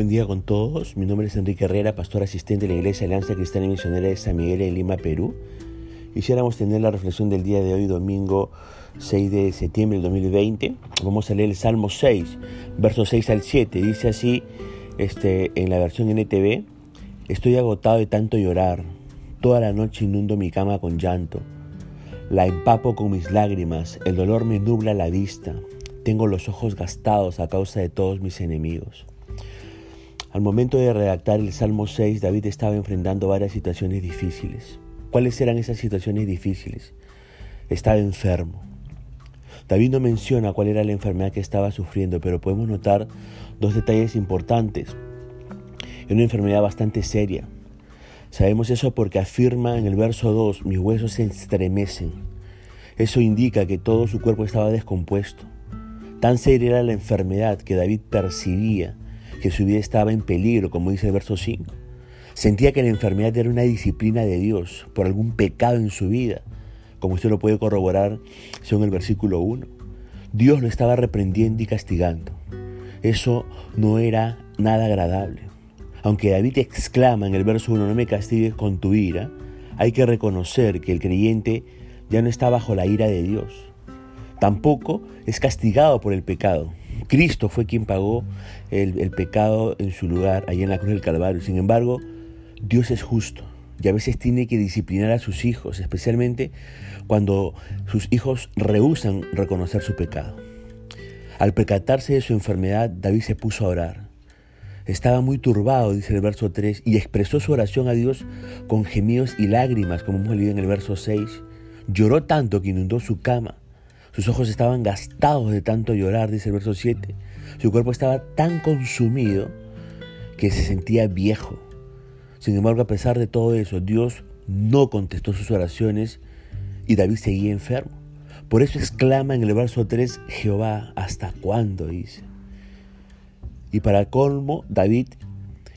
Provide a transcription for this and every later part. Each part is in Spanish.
Buen día con todos. Mi nombre es Enrique Herrera, pastor asistente de la Iglesia Alianza Cristiana y Misionera de San Miguel en Lima, Perú. Quisiéramos tener la reflexión del día de hoy, domingo 6 de septiembre del 2020. Vamos a leer el Salmo 6, versos 6 al 7. Dice así este, en la versión NTV, estoy agotado de tanto llorar. Toda la noche inundo mi cama con llanto. La empapo con mis lágrimas, el dolor me nubla la vista. Tengo los ojos gastados a causa de todos mis enemigos. Al momento de redactar el Salmo 6, David estaba enfrentando varias situaciones difíciles. ¿Cuáles eran esas situaciones difíciles? Estaba enfermo. David no menciona cuál era la enfermedad que estaba sufriendo, pero podemos notar dos detalles importantes. Es una enfermedad bastante seria. Sabemos eso porque afirma en el verso 2, mis huesos se estremecen. Eso indica que todo su cuerpo estaba descompuesto. Tan seria era la enfermedad que David percibía que su vida estaba en peligro, como dice el verso 5. Sentía que la enfermedad era una disciplina de Dios por algún pecado en su vida, como usted lo puede corroborar según el versículo 1. Dios lo estaba reprendiendo y castigando. Eso no era nada agradable. Aunque David exclama en el verso 1, no me castigues con tu ira, hay que reconocer que el creyente ya no está bajo la ira de Dios. Tampoco es castigado por el pecado, Cristo fue quien pagó el, pecado en su lugar, allá en la cruz del Calvario. Sin embargo, Dios es justo y a veces tiene que disciplinar a sus hijos, especialmente cuando sus hijos rehusan reconocer su pecado. Al percatarse de su enfermedad, David se puso a orar. Estaba muy turbado, dice el verso 3, y expresó su oración a Dios con gemidos y lágrimas, como hemos leído en el verso 6. Lloró tanto que inundó su cama. Sus ojos estaban gastados de tanto llorar, dice el verso 7. Su cuerpo estaba tan consumido que se sentía viejo. Sin embargo, a pesar de todo eso, Dios no contestó sus oraciones y David seguía enfermo. Por eso exclama en el verso 3, Jehová, ¿hasta cuándo? dice. Y para colmo, David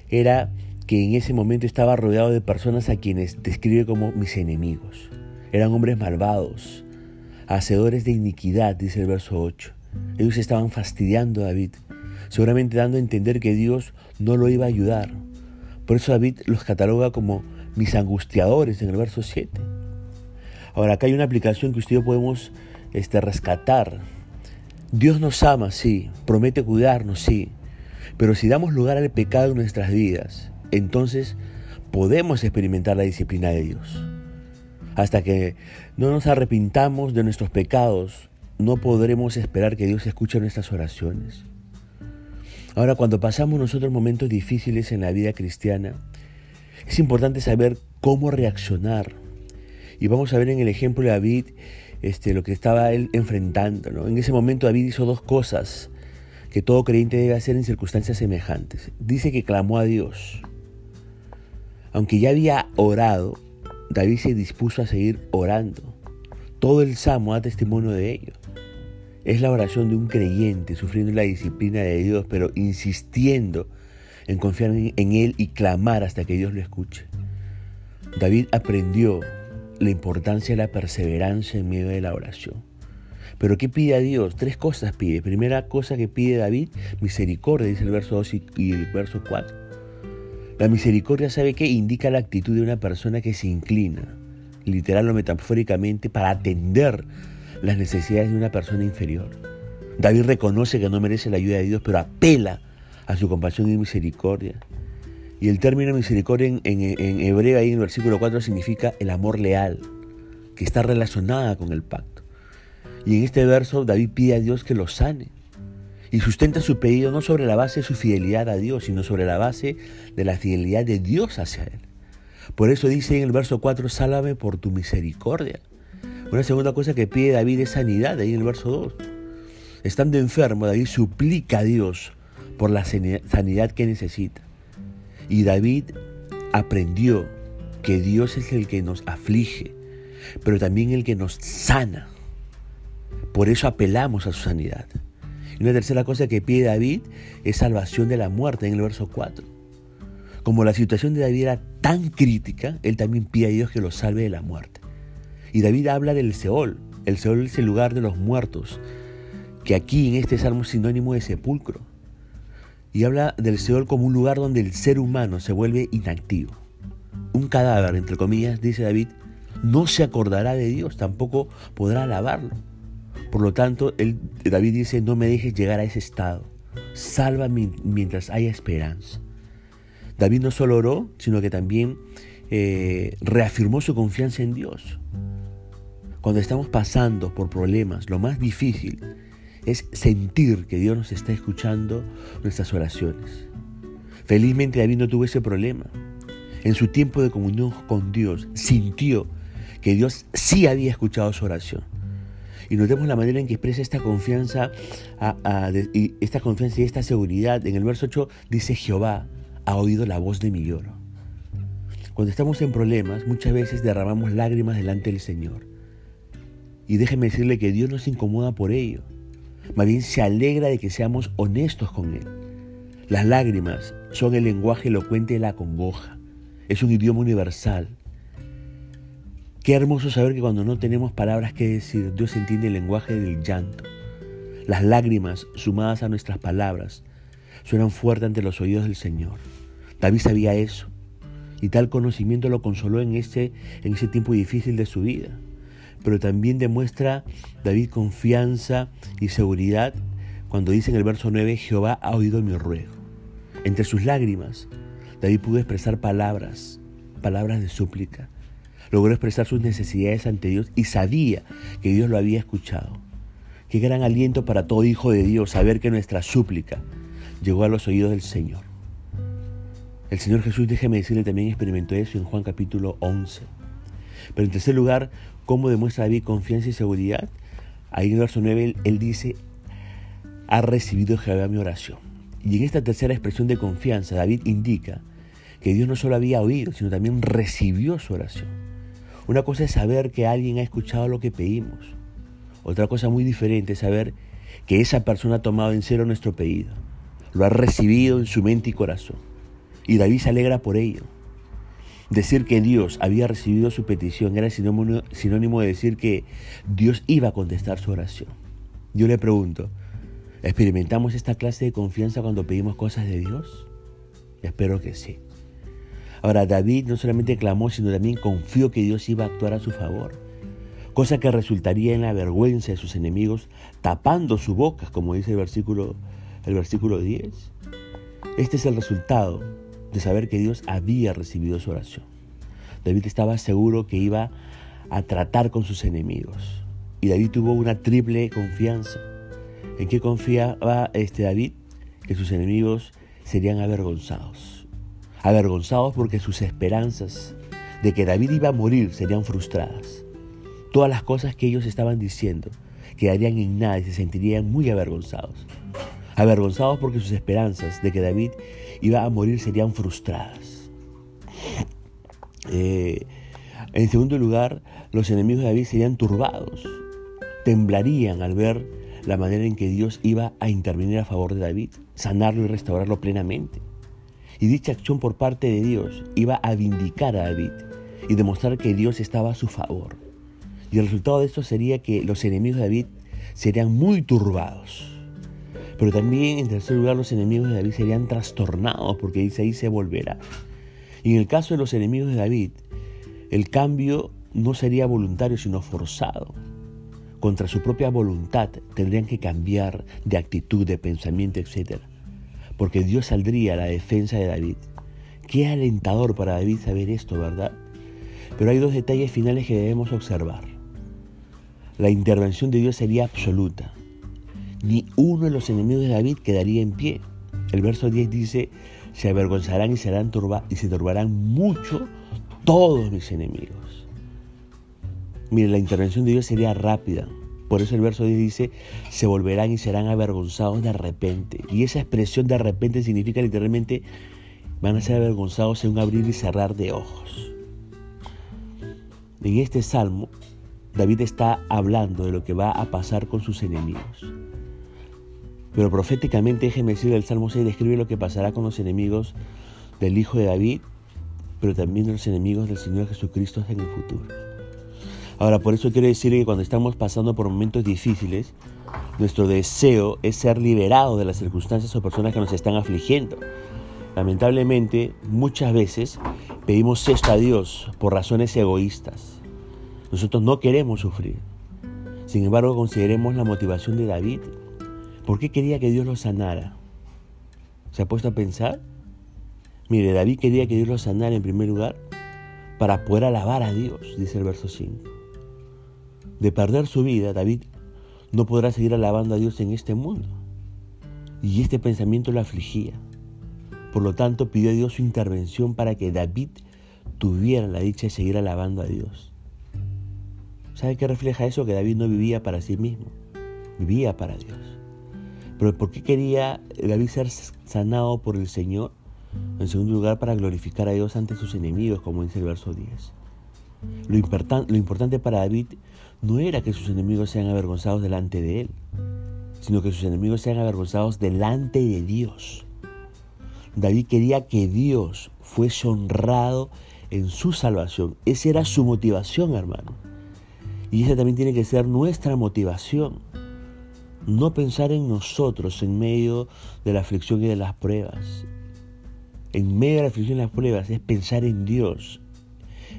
era que en ese momento estaba rodeado de personas a quienes describe como mis enemigos. Eran hombres malvados, hacedores de iniquidad, dice el verso 8. Ellos estaban fastidiando a David, seguramente dando a entender que Dios no lo iba a ayudar. Por eso David los cataloga como mis angustiadores en el verso 7. Ahora, acá hay una aplicación que usted y yo podemos este, rescatar. Dios nos ama, sí, promete cuidarnos, sí, pero si damos lugar al pecado en nuestras vidas, entonces podemos experimentar la disciplina de Dios. Hasta que no nos arrepintamos de nuestros pecados, no podremos esperar que Dios escuche nuestras oraciones. Ahora, cuando pasamos nosotros momentos difíciles en la vida cristiana, es importante saber cómo reaccionar. Y vamos a ver en el ejemplo de David este, lo que estaba él enfrentando. En ese momento David hizo dos cosas que todo creyente debe hacer en circunstancias semejantes. Dice que clamó a Dios. Aunque ya había orado, David se dispuso a seguir orando. Todo el Salmo da testimonio de ello. Es la oración de un creyente sufriendo la disciplina de Dios, pero insistiendo en confiar en Él y clamar hasta que Dios lo escuche. David aprendió la importancia de la perseverancia en medio de la oración. Pero ¿qué pide a Dios? Tres cosas pide. Primera cosa que pide David, misericordia, dice el verso 2 y el verso 4. La misericordia, ¿sabe qué? Indica la actitud de una persona que se inclina, literal o metafóricamente, para atender las necesidades de una persona inferior. David reconoce que no merece la ayuda de Dios, pero apela a su compasión y misericordia. Y el término misericordia en, en, hebreo, ahí en el versículo 4, significa el amor leal, que está relacionada con el pacto. Y en este verso David pide a Dios que lo sane y sustenta su pedido no sobre la base de su fidelidad a Dios, sino sobre la base de la fidelidad de Dios hacia Él. Por eso dice en el verso 4, sálvame por tu misericordia. Una segunda cosa que pide David es sanidad, ahí en el verso 2. Estando enfermo, David suplica a Dios por la sanidad que necesita. Y David aprendió que Dios es el que nos aflige, pero también el que nos sana. Por eso apelamos a su sanidad. Y una tercera cosa que pide David es salvación de la muerte en el verso 4. Como la situación de David era tan crítica, él también pide a Dios que lo salve de la muerte. Y David habla del Seol. El Seol es el lugar de los muertos, que aquí en este salmo es sinónimo de sepulcro. y habla del Seol como un lugar donde el ser humano se vuelve inactivo. Un cadáver, entre comillas, dice David, no se acordará de Dios, tampoco podrá alabarlo. Por lo tanto, David dice, no me dejes llegar a ese estado, sálvame mientras haya esperanza. David no solo oró, sino que también eh, reafirmó su confianza en Dios. Cuando estamos pasando por problemas, lo más difícil es sentir que Dios nos está escuchando nuestras oraciones. Felizmente David no tuvo ese problema. En su tiempo de comunión con Dios, sintió que Dios sí había escuchado su oración. Y notemos la manera en que expresa esta confianza, y esta confianza y esta seguridad. En el verso 8 dice, Jehová ha oído la voz de mi lloro. Cuando estamos en problemas, muchas veces derramamos lágrimas delante del Señor. Y déjeme decirle que Dios no se incomoda por ello. Más bien se alegra de que seamos honestos con Él. Las lágrimas son el lenguaje elocuente de la congoja. Es un idioma universal. Qué hermoso saber que cuando no tenemos palabras que decir, Dios entiende el lenguaje del llanto. Las lágrimas, sumadas a nuestras palabras, suenan fuerte ante los oídos del Señor. David sabía eso y tal conocimiento lo consoló en ese, en ese tiempo difícil de su vida pero también demuestra David confianza y seguridad cuando dice en el verso 9, Jehová ha oído mi ruego. Entre sus lágrimas, David pudo expresar palabras, palabras de súplica. Logró expresar sus necesidades ante Dios y sabía que Dios lo había escuchado. Qué gran aliento para todo hijo de Dios saber que nuestra súplica llegó a los oídos del Señor. El Señor Jesús, déjeme decirle, también experimentó eso en Juan capítulo 11. Pero en tercer lugar, ¿cómo demuestra David confianza y seguridad? Ahí en el verso 9 él, dice, ha recibido Jehová mi oración. Y en esta tercera expresión de confianza, David indica que Dios no solo había oído, sino también recibió su oración. Una cosa es saber que alguien ha escuchado lo que pedimos. Otra cosa muy diferente es saber que esa persona ha tomado en serio nuestro pedido. Lo ha recibido en su mente y corazón. Y David se alegra por ello. Decir que Dios había recibido su petición era sinónimo de decir que Dios iba a contestar su oración. Yo le pregunto, ¿experimentamos esta clase de confianza cuando pedimos cosas de Dios? Espero que sí. Ahora, David no solamente clamó, sino también confió que Dios iba a actuar a su favor, cosa que resultaría en la vergüenza de sus enemigos, tapando su boca, como dice el versículo, el versículo 10. Este es el resultado de saber que Dios había recibido su oración. David estaba seguro que iba a tratar con sus enemigos. Y David tuvo una triple confianza. ¿En qué confiaba este David? Que sus enemigos serían avergonzados. Avergonzados porque sus esperanzas de que David iba a morir serían frustradas. Todas las cosas que ellos estaban diciendo quedarían en nada y se sentirían muy avergonzados avergonzados porque sus esperanzas de que David iba a morir serían frustradas. Eh, en segundo lugar, los enemigos de David serían turbados, temblarían al ver la manera en que Dios iba a intervenir a favor de David, sanarlo y restaurarlo plenamente. Y dicha acción por parte de Dios iba a vindicar a David y demostrar que Dios estaba a su favor. Y el resultado de esto sería que los enemigos de David serían muy turbados. Pero también, en tercer lugar, los enemigos de David serían trastornados porque dice ahí se volverá. Y en el caso de los enemigos de David, el cambio no sería voluntario, sino forzado. Contra su propia voluntad tendrían que cambiar de actitud, de pensamiento, etc. Porque Dios saldría a la defensa de David. Qué alentador para David saber esto, ¿verdad? Pero hay dos detalles finales que debemos observar. La intervención de Dios sería absoluta ni uno de los enemigos de David quedaría en pie. El verso 10 dice, se avergonzarán y, serán turba y se turbarán mucho todos mis enemigos. Mire, la intervención de Dios sería rápida. Por eso el verso 10 dice, se volverán y serán avergonzados de repente. Y esa expresión de repente significa literalmente, van a ser avergonzados en un abrir y cerrar de ojos. En este salmo, David está hablando de lo que va a pasar con sus enemigos. Pero proféticamente, déjeme decir, el Salmo 6 describe lo que pasará con los enemigos del Hijo de David, pero también los enemigos del Señor Jesucristo en el futuro. Ahora, por eso quiero decirle que cuando estamos pasando por momentos difíciles, nuestro deseo es ser liberados de las circunstancias o personas que nos están afligiendo. Lamentablemente, muchas veces pedimos esto a Dios por razones egoístas. Nosotros no queremos sufrir. Sin embargo, consideremos la motivación de David. ¿Por qué quería que Dios lo sanara? ¿Se ha puesto a pensar? Mire, David quería que Dios lo sanara en primer lugar para poder alabar a Dios, dice el verso 5. De perder su vida, David no podrá seguir alabando a Dios en este mundo. Y este pensamiento lo afligía. Por lo tanto, pidió a Dios su intervención para que David tuviera la dicha de seguir alabando a Dios. ¿Sabe qué refleja eso? Que David no vivía para sí mismo, vivía para Dios. Pero ¿por qué quería David ser sanado por el Señor? En segundo lugar, para glorificar a Dios ante sus enemigos, como dice el verso 10. Lo, lo importante para David no era que sus enemigos sean avergonzados delante de él, sino que sus enemigos sean avergonzados delante de Dios. David quería que Dios fuese honrado en su salvación. Esa era su motivación, hermano. Y esa también tiene que ser nuestra motivación. No pensar en nosotros en medio de la aflicción y de las pruebas. En medio de la aflicción y las pruebas es pensar en Dios,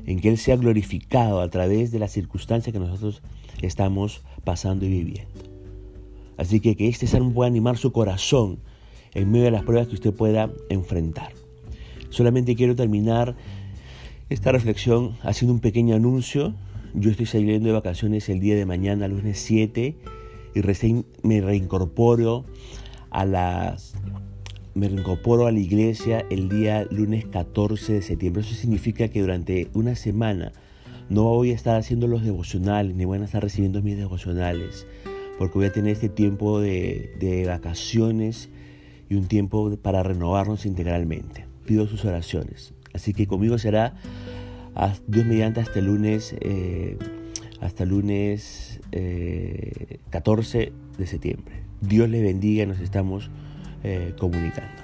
en que Él sea glorificado a través de las circunstancias que nosotros estamos pasando y viviendo. Así que que este salmo pueda animar su corazón en medio de las pruebas que usted pueda enfrentar. Solamente quiero terminar esta reflexión haciendo un pequeño anuncio. Yo estoy saliendo de vacaciones el día de mañana, lunes 7, y recién me reincorporo a las me reincorporo a la iglesia el día lunes 14 de septiembre. Eso significa que durante una semana no voy a estar haciendo los devocionales, ni voy a estar recibiendo mis devocionales, porque voy a tener este tiempo de, de vacaciones y un tiempo para renovarnos integralmente. Pido sus oraciones. Así que conmigo será Dios mediante hasta el lunes, eh, hasta lunes 14 eh, de septiembre. Dios le bendiga, nos estamos eh, comunicando.